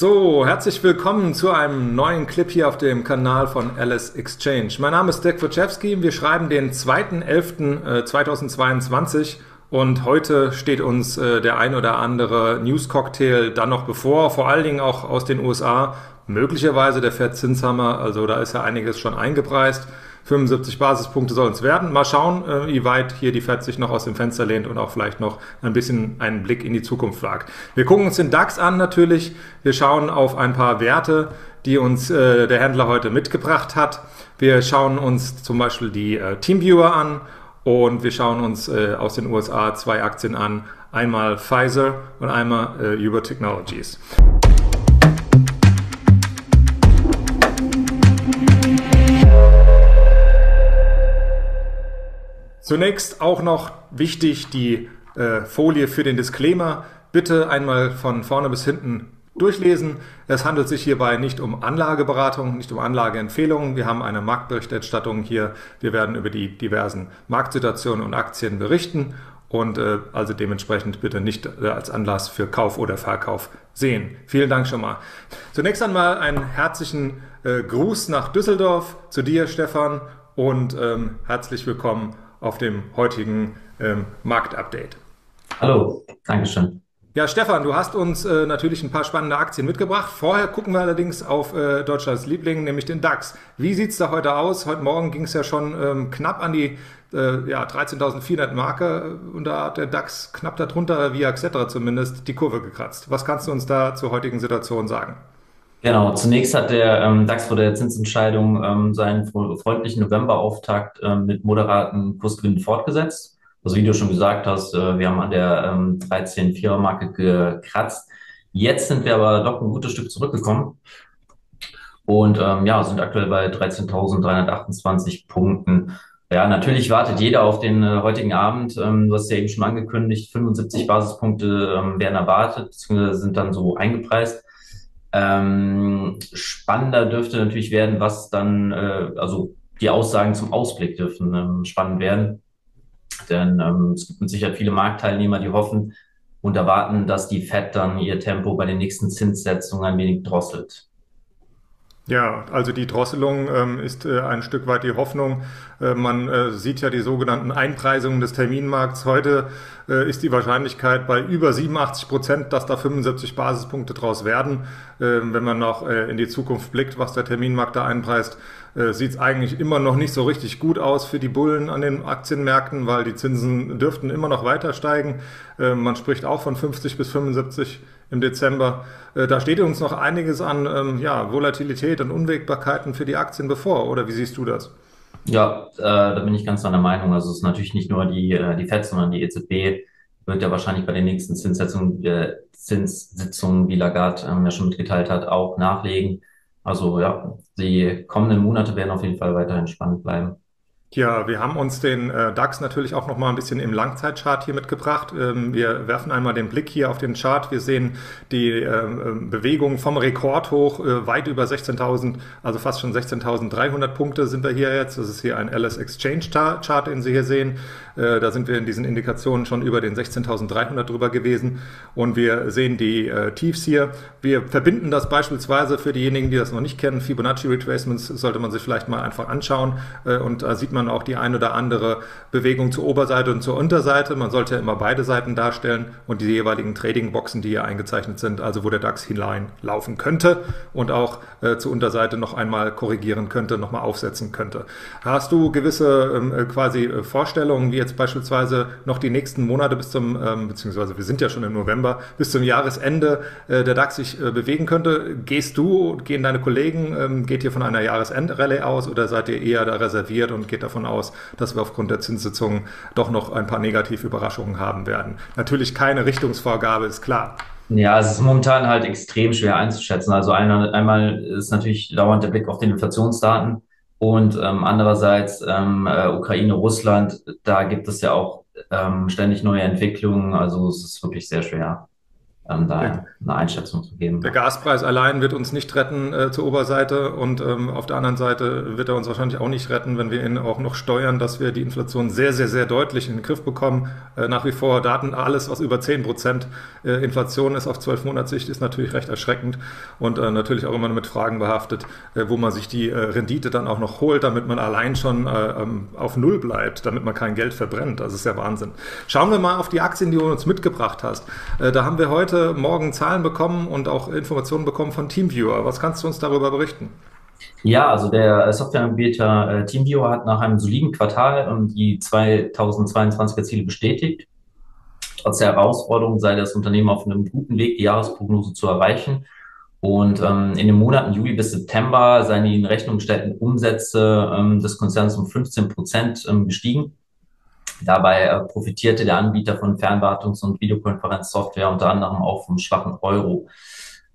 So, herzlich willkommen zu einem neuen Clip hier auf dem Kanal von Alice Exchange. Mein Name ist Dirk Wojciechowski, wir schreiben den 2.11.2022 und heute steht uns äh, der ein oder andere News-Cocktail dann noch bevor, vor allen Dingen auch aus den USA, möglicherweise der Fed Zinshammer, also da ist ja einiges schon eingepreist. 75 Basispunkte sollen es werden. Mal schauen, äh, wie weit hier die Fed sich noch aus dem Fenster lehnt und auch vielleicht noch ein bisschen einen Blick in die Zukunft wagt. Wir gucken uns den DAX an natürlich. Wir schauen auf ein paar Werte, die uns äh, der Händler heute mitgebracht hat. Wir schauen uns zum Beispiel die äh, Teamviewer an und wir schauen uns äh, aus den USA zwei Aktien an. Einmal Pfizer und einmal äh, Uber Technologies. Zunächst auch noch wichtig die äh, Folie für den Disclaimer. Bitte einmal von vorne bis hinten durchlesen. Es handelt sich hierbei nicht um Anlageberatung, nicht um Anlageempfehlungen. Wir haben eine Marktberichterstattung hier. Wir werden über die diversen Marktsituationen und Aktien berichten und äh, also dementsprechend bitte nicht äh, als Anlass für Kauf oder Verkauf sehen. Vielen Dank schon mal. Zunächst einmal einen herzlichen äh, Gruß nach Düsseldorf zu dir, Stefan, und ähm, herzlich willkommen auf dem heutigen ähm, Marktupdate. Hallo, Dankeschön. Ja, Stefan, du hast uns äh, natürlich ein paar spannende Aktien mitgebracht. Vorher gucken wir allerdings auf äh, Deutschlands Liebling, nämlich den DAX. Wie sieht es da heute aus? Heute Morgen ging es ja schon ähm, knapp an die äh, ja, 13.400 Marke und da hat der DAX knapp darunter, wie Axetra zumindest, die Kurve gekratzt. Was kannst du uns da zur heutigen Situation sagen? Genau, zunächst hat der ähm, DAX vor der Zinsentscheidung ähm, seinen freundlichen Novemberauftakt ähm, mit moderaten Kursgewinnen fortgesetzt. Also wie du schon gesagt hast, äh, wir haben an der ähm, 13-4er-Marke gekratzt. Jetzt sind wir aber doch ein gutes Stück zurückgekommen und ähm, ja, sind aktuell bei 13.328 Punkten. Ja, natürlich wartet jeder auf den äh, heutigen Abend. Ähm, du hast ja eben schon angekündigt, 75 Basispunkte ähm, werden erwartet, beziehungsweise sind dann so eingepreist. Ähm, spannender dürfte natürlich werden, was dann, äh, also die Aussagen zum Ausblick dürfen ähm, spannend werden. Denn ähm, es gibt Sicherheit viele Marktteilnehmer, die hoffen und erwarten, dass die Fed dann ihr Tempo bei den nächsten Zinssetzungen ein wenig drosselt. Ja, also die Drosselung ähm, ist äh, ein Stück weit die Hoffnung. Äh, man äh, sieht ja die sogenannten Einpreisungen des Terminmarkts. Heute äh, ist die Wahrscheinlichkeit bei über 87 Prozent, dass da 75 Basispunkte draus werden. Ähm, wenn man noch äh, in die Zukunft blickt, was der Terminmarkt da einpreist, äh, sieht es eigentlich immer noch nicht so richtig gut aus für die Bullen an den Aktienmärkten, weil die Zinsen dürften immer noch weiter steigen. man spricht auch von 50 bis 75 im Dezember. Äh, da steht uns noch einiges an ähm, ja, Volatilität und Unwägbarkeiten für die Aktien bevor, oder wie siehst du das? Ja, äh, da bin ich ganz deiner Meinung. Also es ist natürlich nicht nur die, äh, die FED, sondern die EZB wird ja wahrscheinlich bei den nächsten Zinssitzungen, äh, Zinssitzungen, wie Lagarde ähm, ja schon mitgeteilt hat, auch nachlegen. Also ja, die kommenden Monate werden auf jeden Fall weiterhin spannend bleiben. Ja, wir haben uns den äh, DAX natürlich auch noch mal ein bisschen im Langzeitchart hier mitgebracht. Ähm, wir werfen einmal den Blick hier auf den Chart. Wir sehen die äh, Bewegung vom Rekordhoch äh, weit über 16.000, also fast schon 16.300 Punkte sind wir hier jetzt. Das ist hier ein LS Exchange Chart, den Sie hier sehen. Äh, da sind wir in diesen Indikationen schon über den 16.300 drüber gewesen und wir sehen die äh, Tiefs hier. Wir verbinden das beispielsweise für diejenigen, die das noch nicht kennen. Fibonacci Retracements sollte man sich vielleicht mal einfach anschauen äh, und da sieht man man auch die ein oder andere Bewegung zur Oberseite und zur Unterseite. Man sollte ja immer beide Seiten darstellen und die jeweiligen Trading-Boxen, die hier eingezeichnet sind, also wo der DAX hineinlaufen könnte und auch äh, zur Unterseite noch einmal korrigieren könnte, nochmal aufsetzen könnte. Hast du gewisse ähm, äh, quasi äh, Vorstellungen, wie jetzt beispielsweise noch die nächsten Monate bis zum, ähm, beziehungsweise wir sind ja schon im November, bis zum Jahresende äh, der DAX sich äh, bewegen könnte? Gehst du, gehen deine Kollegen, ähm, geht ihr von einer Jahresendrallye aus oder seid ihr eher da reserviert und geht davon aus, dass wir aufgrund der Zinssitzungen doch noch ein paar negative Überraschungen haben werden. Natürlich keine Richtungsvorgabe, ist klar. Ja, es ist momentan halt extrem schwer einzuschätzen. Also einmal, einmal ist natürlich dauernd der Blick auf den Inflationsdaten und ähm, andererseits ähm, äh, Ukraine, Russland, da gibt es ja auch ähm, ständig neue Entwicklungen. Also es ist wirklich sehr schwer. Ähm, da eine Einschätzung zu geben. Der Gaspreis allein wird uns nicht retten äh, zur Oberseite und ähm, auf der anderen Seite wird er uns wahrscheinlich auch nicht retten, wenn wir ihn auch noch steuern, dass wir die Inflation sehr, sehr, sehr deutlich in den Griff bekommen. Äh, nach wie vor Daten, alles was über 10 Prozent äh, Inflation ist auf 12 Monatssicht, ist natürlich recht erschreckend und äh, natürlich auch immer mit Fragen behaftet, äh, wo man sich die äh, Rendite dann auch noch holt, damit man allein schon ähm, auf Null bleibt, damit man kein Geld verbrennt. Das ist ja Wahnsinn. Schauen wir mal auf die Aktien, die du uns mitgebracht hast. da haben wir heute heute Morgen Zahlen bekommen und auch Informationen bekommen von TeamViewer. Was kannst du uns darüber berichten? Ja, also der Softwareanbieter äh, TeamViewer hat nach einem soliden Quartal ähm, die 2022er Ziele bestätigt. Trotz der Herausforderung sei das Unternehmen auf einem guten Weg, die Jahresprognose zu erreichen. Und ähm, in den Monaten Juli bis September seien die in Rechnung gestellten Umsätze ähm, des Konzerns um 15 Prozent ähm, gestiegen. Dabei äh, profitierte der Anbieter von Fernwartungs- und Videokonferenzsoftware unter anderem auch vom schwachen Euro.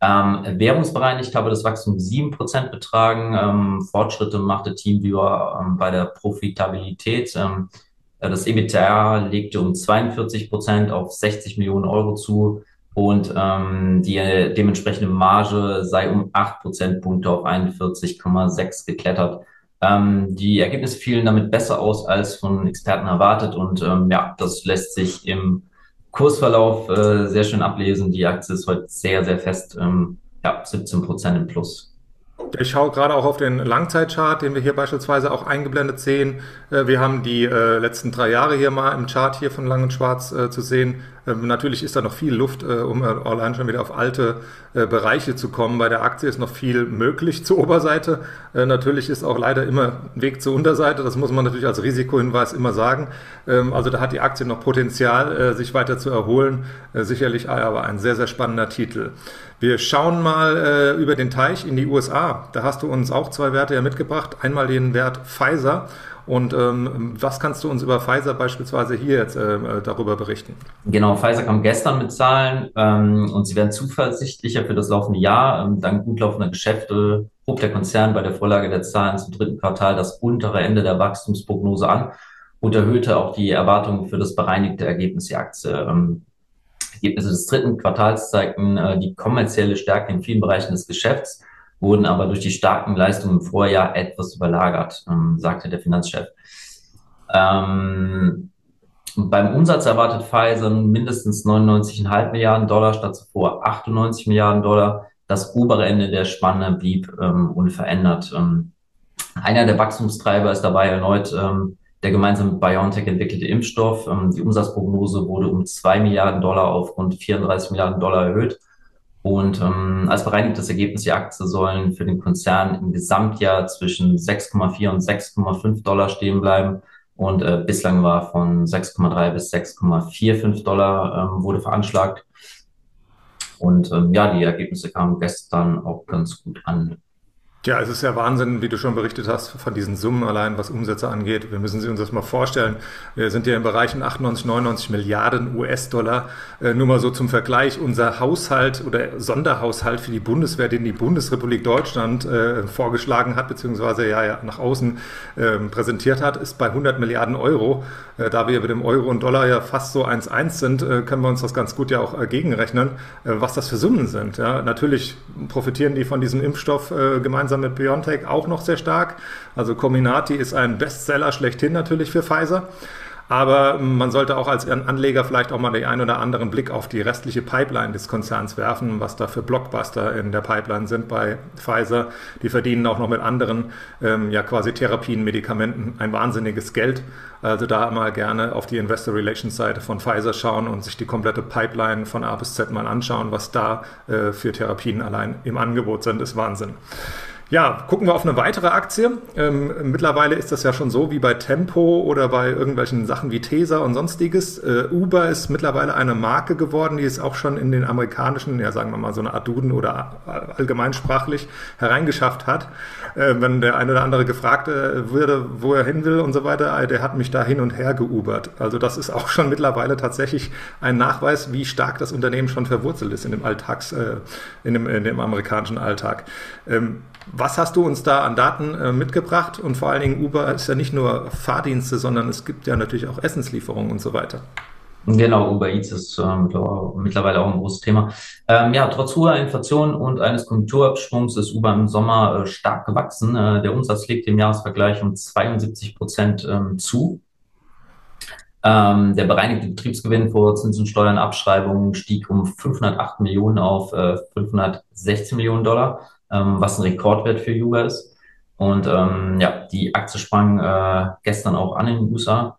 Ähm, währungsbereinigt habe das Wachstum sieben Prozent betragen. Ähm, Fortschritte machte TeamViewer ähm, bei der Profitabilität. Ähm, äh, das EBITDA legte um 42 Prozent auf 60 Millionen Euro zu und ähm, die äh, dementsprechende Marge sei um acht Prozentpunkte auf 41,6 geklettert. Ähm, die Ergebnisse fielen damit besser aus als von Experten erwartet und ähm, ja, das lässt sich im Kursverlauf äh, sehr schön ablesen. Die Aktie ist heute sehr, sehr fest, ähm, ja, 17 Prozent im Plus. Ich schaue gerade auch auf den Langzeitchart, den wir hier beispielsweise auch eingeblendet sehen. Äh, wir haben die äh, letzten drei Jahre hier mal im Chart hier von Lang und Schwarz äh, zu sehen. Ähm, natürlich ist da noch viel Luft, um allein schon wieder auf alte Bereiche zu kommen. Bei der Aktie ist noch viel möglich zur Oberseite. Natürlich ist auch leider immer Weg zur Unterseite. Das muss man natürlich als Risikohinweis immer sagen. Ähm, also da hat die Aktie noch Potenzial, sich weiter zu erholen. Sicherlich aber ein sehr, sehr spannender Titel. Wir schauen mal äh, über den Teich in die USA. Da hast du uns auch zwei Werte ja mitgebracht. Einmal den Wert Pfizer. Und ähm, was kannst du uns über Pfizer beispielsweise hier jetzt äh, darüber berichten? Genau, Pfizer kam gestern mit Zahlen ähm, und sie werden zuversichtlicher für das laufende Jahr. Ähm, dank gut laufender Geschäfte hob der Konzern bei der Vorlage der Zahlen zum dritten Quartal das untere Ende der Wachstumsprognose an und erhöhte auch die Erwartungen für das bereinigte Ergebnis der Aktie. Ähm, Ergebnisse des dritten Quartals zeigten äh, die kommerzielle Stärke in vielen Bereichen des Geschäfts, wurden aber durch die starken Leistungen im Vorjahr etwas überlagert, ähm, sagte der Finanzchef. Ähm, beim Umsatz erwartet Pfizer mindestens 99,5 Milliarden Dollar statt zuvor 98 Milliarden Dollar. Das obere Ende der Spanne blieb ähm, unverändert. Ähm, einer der Wachstumstreiber ist dabei erneut ähm, der gemeinsam mit BioNTech entwickelte Impfstoff. Ähm, die Umsatzprognose wurde um zwei Milliarden Dollar auf rund 34 Milliarden Dollar erhöht. Und ähm, als bereinigtes Ergebnis die Aktie sollen für den Konzern im Gesamtjahr zwischen 6,4 und 6,5 Dollar stehen bleiben. Und äh, bislang war von 6,3 bis 6,45 Dollar ähm, wurde veranschlagt. Und ähm, ja, die Ergebnisse kamen gestern auch ganz gut an. Ja, es ist ja Wahnsinn, wie du schon berichtet hast, von diesen Summen allein, was Umsätze angeht. Wir müssen uns das mal vorstellen. Wir sind ja in Bereichen 98, 99 Milliarden US-Dollar. Äh, nur mal so zum Vergleich. Unser Haushalt oder Sonderhaushalt für die Bundeswehr, den die Bundesrepublik Deutschland äh, vorgeschlagen hat, beziehungsweise ja, ja nach außen äh, präsentiert hat, ist bei 100 Milliarden Euro. Äh, da wir mit dem Euro und Dollar ja fast so 1-1 sind, können wir uns das ganz gut ja auch gegenrechnen, was das für Summen sind. Ja, natürlich profitieren die von diesem Impfstoff gemeinsam gemeinsam mit BioNTech auch noch sehr stark. Also Cominati ist ein Bestseller schlechthin natürlich für Pfizer. Aber man sollte auch als Anleger vielleicht auch mal den einen oder anderen Blick auf die restliche Pipeline des Konzerns werfen, was da für Blockbuster in der Pipeline sind bei Pfizer. Die verdienen auch noch mit anderen, ähm, ja quasi Therapien, Medikamenten ein wahnsinniges Geld. Also da mal gerne auf die Investor Relations Seite von Pfizer schauen und sich die komplette Pipeline von A bis Z mal anschauen, was da äh, für Therapien allein im Angebot sind, ist Wahnsinn. Ja, gucken wir auf eine weitere Aktie. Ähm, mittlerweile ist das ja schon so wie bei Tempo oder bei irgendwelchen Sachen wie Tesa und sonstiges. Äh, Uber ist mittlerweile eine Marke geworden, die es auch schon in den amerikanischen, ja sagen wir mal so eine Art Duden oder allgemeinsprachlich hereingeschafft hat. Äh, wenn der eine oder andere gefragt äh, würde, wo er hin will und so weiter, äh, der hat mich da hin und her geubert. Also das ist auch schon mittlerweile tatsächlich ein Nachweis, wie stark das Unternehmen schon verwurzelt ist in dem Alltags, äh, in, dem, in dem amerikanischen Alltag. Ähm, was hast du uns da an Daten äh, mitgebracht? Und vor allen Dingen, Uber ist ja nicht nur Fahrdienste, sondern es gibt ja natürlich auch Essenslieferungen und so weiter. Genau, Uber Eats ist äh, mittlerweile auch ein großes Thema. Ähm, ja, trotz hoher Inflation und eines Konjunkturabschwungs ist Uber im Sommer äh, stark gewachsen. Äh, der Umsatz legt im Jahresvergleich um 72 Prozent ähm, zu. Ähm, der bereinigte Betriebsgewinn vor Zinsen, Steuern, Abschreibungen stieg um 508 Millionen auf äh, 516 Millionen Dollar, ähm, was ein Rekordwert für Uber ist. Und ähm, ja, die Aktie sprang äh, gestern auch an in den USA.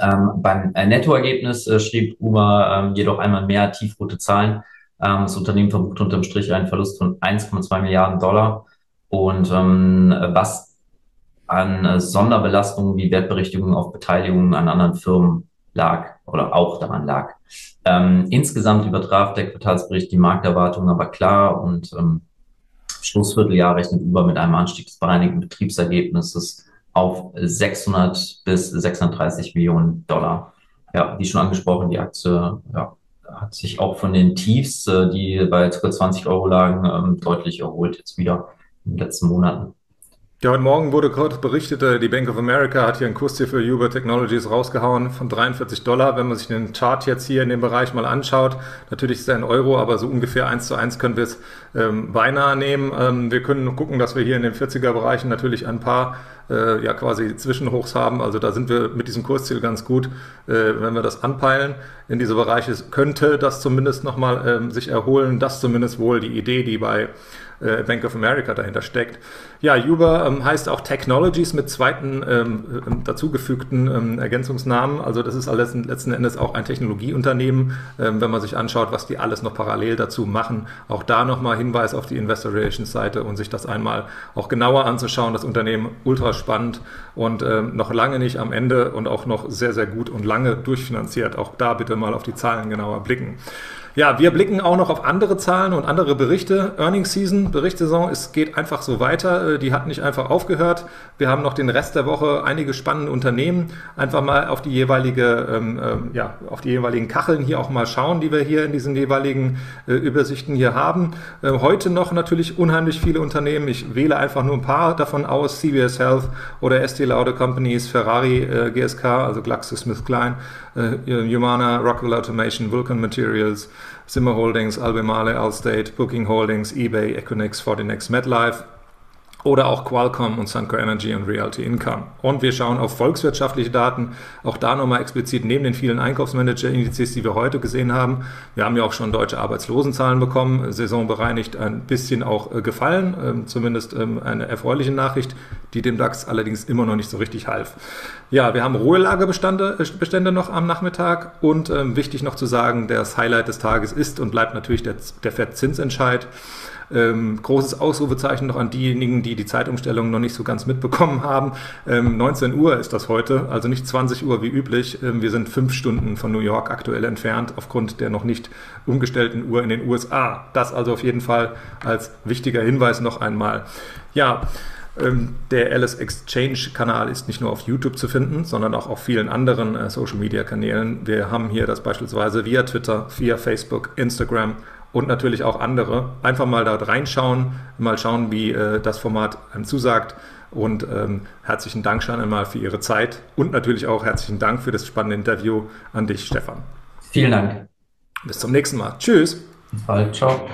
Ähm, beim äh, Nettoergebnis äh, schrieb Uber ähm, jedoch einmal mehr tiefrote Zahlen. Ähm, das Unternehmen verbucht unterm Strich einen Verlust von 1,2 Milliarden Dollar. Und ähm, was an äh, Sonderbelastungen wie Wertberichtigungen auf Beteiligungen an anderen Firmen lag oder auch daran lag. Ähm, insgesamt übertraf der Quartalsbericht die Markterwartungen aber klar und ähm, Schlussvierteljahr rechnet Uber mit einem Anstieg des bereinigten Betriebsergebnisses auf 600 bis 630 Millionen Dollar. Ja, wie schon angesprochen, die Aktie ja, hat sich auch von den Tiefs, äh, die bei ca. 20 Euro lagen, ähm, deutlich erholt jetzt wieder in den letzten Monaten. Ja, heute Morgen wurde kurz berichtet, äh, die Bank of America hat hier einen Kursziel für Uber Technologies rausgehauen von 43 Dollar. Wenn man sich den Chart jetzt hier in dem Bereich mal anschaut, natürlich ist er ein Euro, aber so ungefähr eins zu eins können wir es ähm, beinahe nehmen. Ähm, wir können gucken, dass wir hier in den 40er Bereichen natürlich ein paar äh, ja quasi Zwischenhochs haben. Also da sind wir mit diesem Kursziel ganz gut, äh, wenn wir das anpeilen. In diese Bereiche könnte das zumindest nochmal ähm, sich erholen. Das zumindest wohl die Idee, die bei äh, Bank of America dahinter steckt. Ja, Uber ähm, heißt auch Technologies mit zweiten ähm, ähm, dazugefügten ähm, Ergänzungsnamen. Also das ist alles letzten Endes auch ein Technologieunternehmen, ähm, wenn man sich anschaut, was die alles noch parallel dazu machen. Auch da nochmal Hinweis auf die Investor Relations Seite und sich das einmal auch genauer anzuschauen. Das Unternehmen ultra spannend und ähm, noch lange nicht am Ende und auch noch sehr, sehr gut und lange durchfinanziert. Auch da bitte mal auf die Zahlen genauer blicken. Ja, wir blicken auch noch auf andere Zahlen und andere Berichte. Earnings Season, Berichtssaison, es geht einfach so weiter. Äh, die hat nicht einfach aufgehört. Wir haben noch den Rest der Woche einige spannende Unternehmen. Einfach mal auf die jeweilige, ähm, ähm, ja, auf die jeweiligen Kacheln hier auch mal schauen, die wir hier in diesen jeweiligen äh, Übersichten hier haben. Äh, heute noch natürlich unheimlich viele Unternehmen. Ich wähle einfach nur ein paar davon aus. CVS Health oder Estee Lauder Companies, Ferrari, äh, GSK, also GlaxoSmithKline, äh, Humana, Rockwell Automation, Vulcan Materials, Zimmer Holdings, Albemarle, Allstate, Booking Holdings, eBay, Equinix, Fortinex, MetLife oder auch Qualcomm und Sunco Energy und Realty Income. Und wir schauen auf volkswirtschaftliche Daten, auch da nochmal explizit neben den vielen Einkaufsmanager-Indizes, die wir heute gesehen haben. Wir haben ja auch schon deutsche Arbeitslosenzahlen bekommen, saisonbereinigt ein bisschen auch äh, gefallen, ähm, zumindest ähm, eine erfreuliche Nachricht, die dem DAX allerdings immer noch nicht so richtig half. Ja, wir haben Ruhelagerbestände äh, noch am Nachmittag und ähm, wichtig noch zu sagen, das Highlight des Tages ist und bleibt natürlich der, der FED-Zinsentscheid. Ähm, großes Ausrufezeichen noch an diejenigen, die die Zeitumstellung noch nicht so ganz mitbekommen haben. Ähm, 19 Uhr ist das heute, also nicht 20 Uhr wie üblich. Ähm, wir sind fünf Stunden von New York aktuell entfernt aufgrund der noch nicht umgestellten Uhr in den USA. Das also auf jeden Fall als wichtiger Hinweis noch einmal. Ja, ähm, der Alice Exchange Kanal ist nicht nur auf YouTube zu finden, sondern auch auf vielen anderen äh, Social Media Kanälen. Wir haben hier das beispielsweise via Twitter, via Facebook, Instagram und natürlich auch andere. Einfach mal da reinschauen, mal schauen, wie äh, das Format einem zusagt. Und ähm, herzlichen Dank schon einmal für Ihre Zeit und natürlich auch herzlichen Dank für das spannende Interview an dich, Stefan. Vielen Dank. Bis zum nächsten Mal. Tschüss. Bis bald. Ciao.